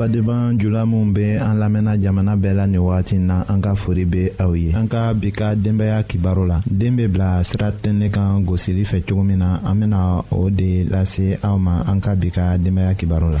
badenban jula minw bɛ an lamɛnna jamana bɛɛ la nin wagati na an ka fori bɛ aw ye an ka bi ka denbaya kibaru la den bɛ bila sira tɛnɛ kan gosili fɛ cogo min na an bɛna o de lase aw ma an ka bi ka denbaya kibaru la.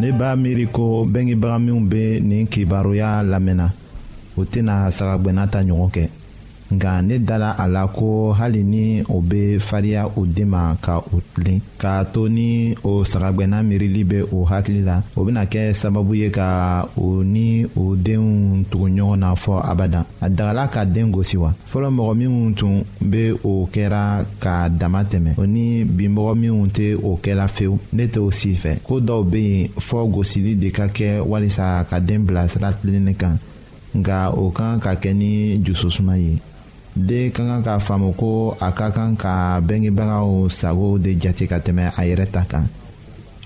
ne b'a miiri ko bɛngebaga minw bɛ nin kibaruya lamɛnna u tɛna sagagɛnna ta ɲɔgɔn kɛ nka ne dala a la ko hali ni o bɛ fariya u den ma ka u tilen k'a to ni o sagagɛnna miirili bɛ o hakili la o bɛna kɛ sababu ye ka o ni o denw tugu ɲɔgɔn na fɔ abada a dagala ka den gosi wa fɔlɔ mɔgɔ minnu tun bɛ o kɛra ka dama tɛmɛ o ni bi mɔgɔ minnu tɛ o kɛla fewu ne t'o si fɛ ko dɔw bɛ yen fɔ gosili de ka kɛ walisa ka den bilasira tilenni kan nka o kan ka kɛ ni jususuma ye den ka kan k'a faamu ko a ka kan ka bɛngebagaw sago de jate ka tɛmɛ a yɛrɛ ta kan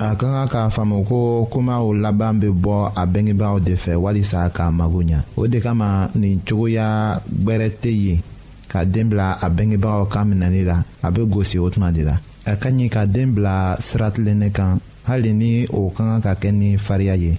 a ka kan k'a faamu ko komaw laban bɛ bɔ a bɛngebagaw de fɛ walisa k'a mago ɲa o de kama nin cogoya gbɛrɛ tɛ yen ka den bila a bɛngebagaw ka minɛli la a bɛ gosi o tuma de la a ka ɲi ka den bila sira tilennen kan hali ni o ka kan ka kɛ ni fariya ye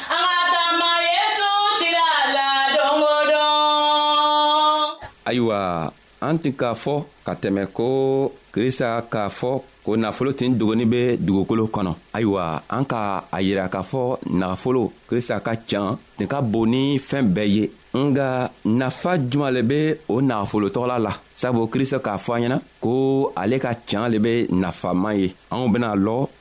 ayiwa an tun k'a fɔ ka tɛmɛ ko krista k'a fɔ ko nafolo tin dogoni bɛ dugukolo kɔnɔ ayiwa an ka a yira k'a fɔ nafolo krista ka can nin ka bon ni fɛn bɛɛ ye nga nafa juman le be o nagafolo tɔgɔla la sabu krista k'a fɔ an ɲɛna ko ale ka can le be nafaman ye anw bena lɔ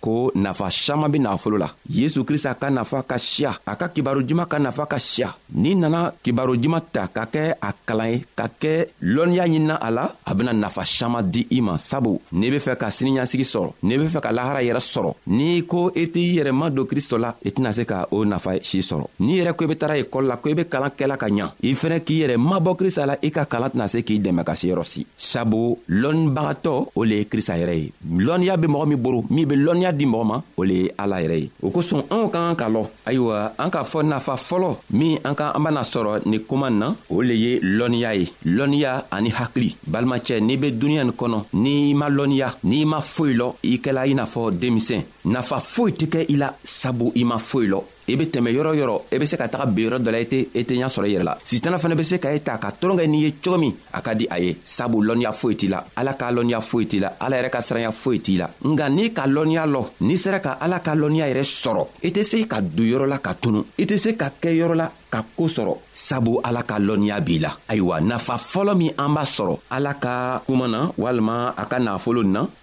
ko nafa saman be nafolo la yesu krista ka nafa ka siya a ka kibaro juman ka nafa ka siya n'i nana kibaro juman ta ka kɛ a kalan ye ka kɛ lɔnniya ɲinina a la a bena nafa saman di i ma sabu n'i be fɛ ka siniɲasigi sɔrɔ n'i be fɛ ka lahara yɛrɛ sɔrɔ n'i ko i t'i yɛrɛ ma don kristo la i tɛna se ka o nafa si sɔrɔ n'i yɛrɛ ko i be tara ekɔli la ko i be kalan kɛla ka ɲa i fɛnɛ k'i yɛrɛ mabɔ krista la i ka kalan tɛna se k'i dɛmɛ ka se yɔrɔ si sabu lɔnnibagatɔ o le ye krista yɛrɛ ye lɔnniya bɛ mɔgɔ min boro min bɛ lɔnniya di mɔgɔ ma o le ye ala yɛrɛ ye o kosɔn anw ka kan ka lɔ ayiwa an k'a fɔ nafa fɔlɔ min an ka an bɛna sɔrɔ nin kuma na o le ye lɔnniya ye lɔnniya ani hakili balimacɛ n'i bɛ duniɲa nin kɔnɔ n'i ma lɔnniya n'i ma foyi lɔ i kɛla i n'a fɔ denmisɛn nafa foyi tɛ kɛ i la sabu i ma foyi lɔ i be tɛmɛ yɔrɔ yɔrɔ i e be se ka taga ben yɔrɔ dɔ la i tɛ i tɛ ɲa sɔrɔ i yɛrɛ la sitana fana be se ka e ta ka tɔrɔn kɛ n'i ye cogo min a ka di a ye sabu lɔnniya foyi t'i la ala k'a lɔnniya foyi t'i la ala yɛrɛ ka siranya foyi t'i la nka n'i ka lɔnniya lɔ n'i sera ka ala ka lɔnniya yɛrɛ sɔrɔ i tɛ se ka don yɔrɔ la ka tunu i tɛ se ka kɛ yɔrɔ la ka koo sɔrɔ sabu ala ka lɔnniya b'i la ayiwa nafa fɔlɔ min an b'a sɔrɔ ala ka kuma na walima a ka nafolo na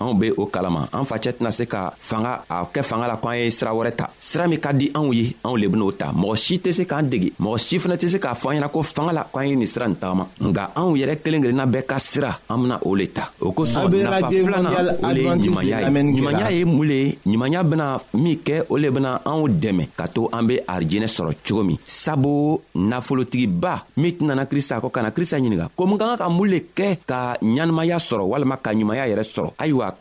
anw be o kalama an facɛ tɛna se ka fanga a kɛ fanga la ko an ye sira wɛrɛ ta sira min ka di anw ye anw le ben'o ta mɔgɔ si tɛ se k'an degi mɔgɔ si fana tɛ se k'a fɔ an ɲɛna ko fanga la ko an ye nin sira nin tagama nka anw yɛrɛ kelen kelenna bɛɛ ka sira an bena o le ta o kosɔn nafa filana o le ye ɲumanya ye ɲumanya ye mun le ye ɲumanya bena min kɛ o le bena anw dɛmɛ ka to an be arijinɛ sɔrɔ cogo min sabu nafolotigiba min tɛnana krista kɔ ka na krista ɲininga ko mun ka kan ka mun le kɛ ka ɲɛnamaya sɔrɔ walima ka ɲumanya yɛrɛ sɔrɔ ayiwa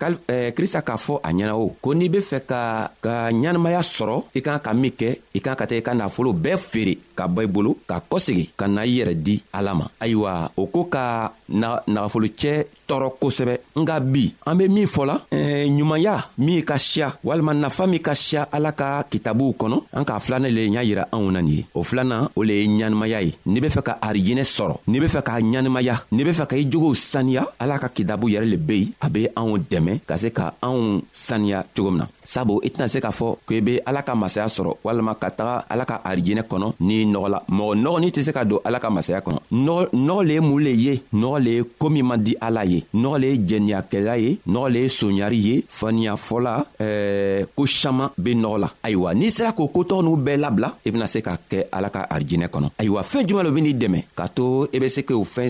krista k'a fɔ a ɲɛna o ko n'i be fɛ ka ka ɲɛnamaya sɔrɔ i kan ka min kɛ i kan ka taa i ka nafolo bɛɛ feere ka bɔ i bolo ka kɔsegi ka na i yɛrɛ di ala ma ayiwa o ko ka nagafolocɛ tɔɔrɔ kosɛbɛ nga bi an be min fɔla eh, ɲumanya min ka siya walima nafa min ka siya ala ka kitabuw kɔnɔ an k'a filanan le y'a yira anw na nin ye o filanan o le ye ɲanimaya ye n'i be fɛ ka arijinɛ sɔrɔ n'i be fɛ k'a ɲanimaya n'i be fɛ ka i jogow saniya ala ka kitabu yɛrɛ le be yen a be anw dɛmɛ ka se ka anw saniya cogo min na sabu i tɛna se k'a fɔ ko i be ala ka masaya sɔrɔ walima ka taga ala ka arijinɛ kɔnɔ n'i nɔgɔ la mɔgɔ nɔgɔ n'i tɛ se ka don ala ka masaya kɔnɔ nɔgɔ le ye mun le ye nɔgɔ le ye ko min man di ala ye nɔgɔ le ye jɛniyakɛla ye nɔgɔ le ye soɲari ye faniyafɔla ɛɛ ko saman be nɔgɔ la ayiwa n'i sera k'o kotɔgɔ n'u bɛɛ labila i bena se ka kɛ ala ka arijinɛ kɔnɔ ayiwa fɛɛn juman lo ben'i dɛmɛ k'a to i be se k'o fɛn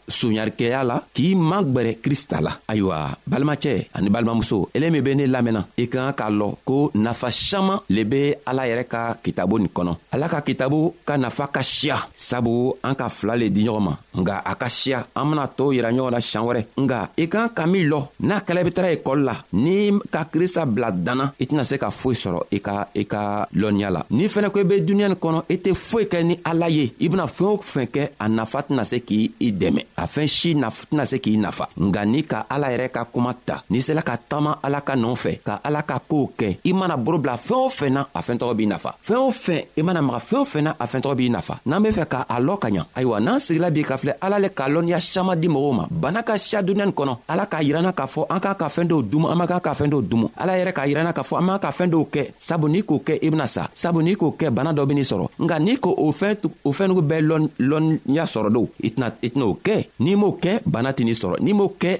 sonyarikɛya la k'i magwɛrɛ krista la ayiwa balimacɛ ani balimamuso ele min be ne lamɛnna i ka kan k'a lɔn ko nafa saman le be ala yɛrɛ ka kitabu nin kɔnɔ ala ka kitabu ka nafa ka siya sabu an ka fila le di ɲɔgɔn ma nga a ka siya an bena tɔɔw yira ɲɔgɔn na siɲan wɛrɛ nga i ka kan ka min lɔ n'a kɛla i be tara ekɔli la n'i ka krista bila danna i tɛna se ka foyi sɔrɔ i ka i ka lɔnniya la n'i fɛnɛ ko i be duniɲa nin kɔnɔ i tɛ foyi kɛ ni ala ye i bena fɛɛn o fɛn kɛ a nafa tɛna se k'i i dɛmɛ a fɛn si tɛna se k'i nafa nka n'i ka ala yɛrɛ ka kuma ta n'i sela ka taama ala ka nɔɔ fɛ ka ala ka koow kɛ i mana boro bila fɛɛn o fɛn na a fɛɛn tɔgɔ b'i nafa fɛn o fɛn i mana maga fɛn o fɛn na a fɛn tɔgɔ b'i nafa n'an be fɛ ka a lɔ ka ɲa ayiwa n'an sigila bi ka filɛ ala le ka lɔnniya saman di mɔgɔw ma bana ka siya duniya nin kɔnɔ ala k'a yiranna k'a fɔ an k'a ka fɛɛn dɔw dumu an man kan ka fɛɛn dɔw dumu ala yɛrɛ k'a yiranna k'a fɔ an man ka fɛɛn dɔw kɛ sabu n'i k'o kɛ i bena sa sabu n'i k'o kɛ bana dɔ ben'i sɔrɔ nka n'i ko o fɛn o fɛnnugu bɛɛ lɔnniya sɔrɔ do i tɛna'o kɛ n'i m'o kɛ bana tɛn'i sɔrɔ n'i m'o kɛ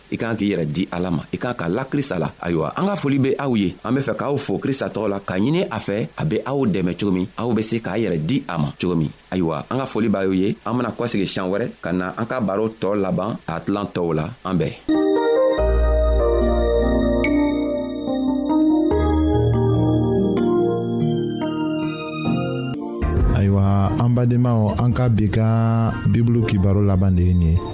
i kan k'i yɛrɛ di ala ma i kan ka la krista la ayiwa an ka foli be aw ye an be fɛ k'aw fo krista tɔgɔ la k'a ɲini a fɛ a be aw dɛmɛ cogo min aw be se k'a yɛrɛ di a ma cogo min ayiwa an ka foli b'a y'o ye an bena kɔsegi siɲan wɛrɛ ka na an ka baro tɔɔ laban a tilan tɔw la an bɛɛ an badenmaw an ka bi ka bibulu kibaro laban de ye nin ye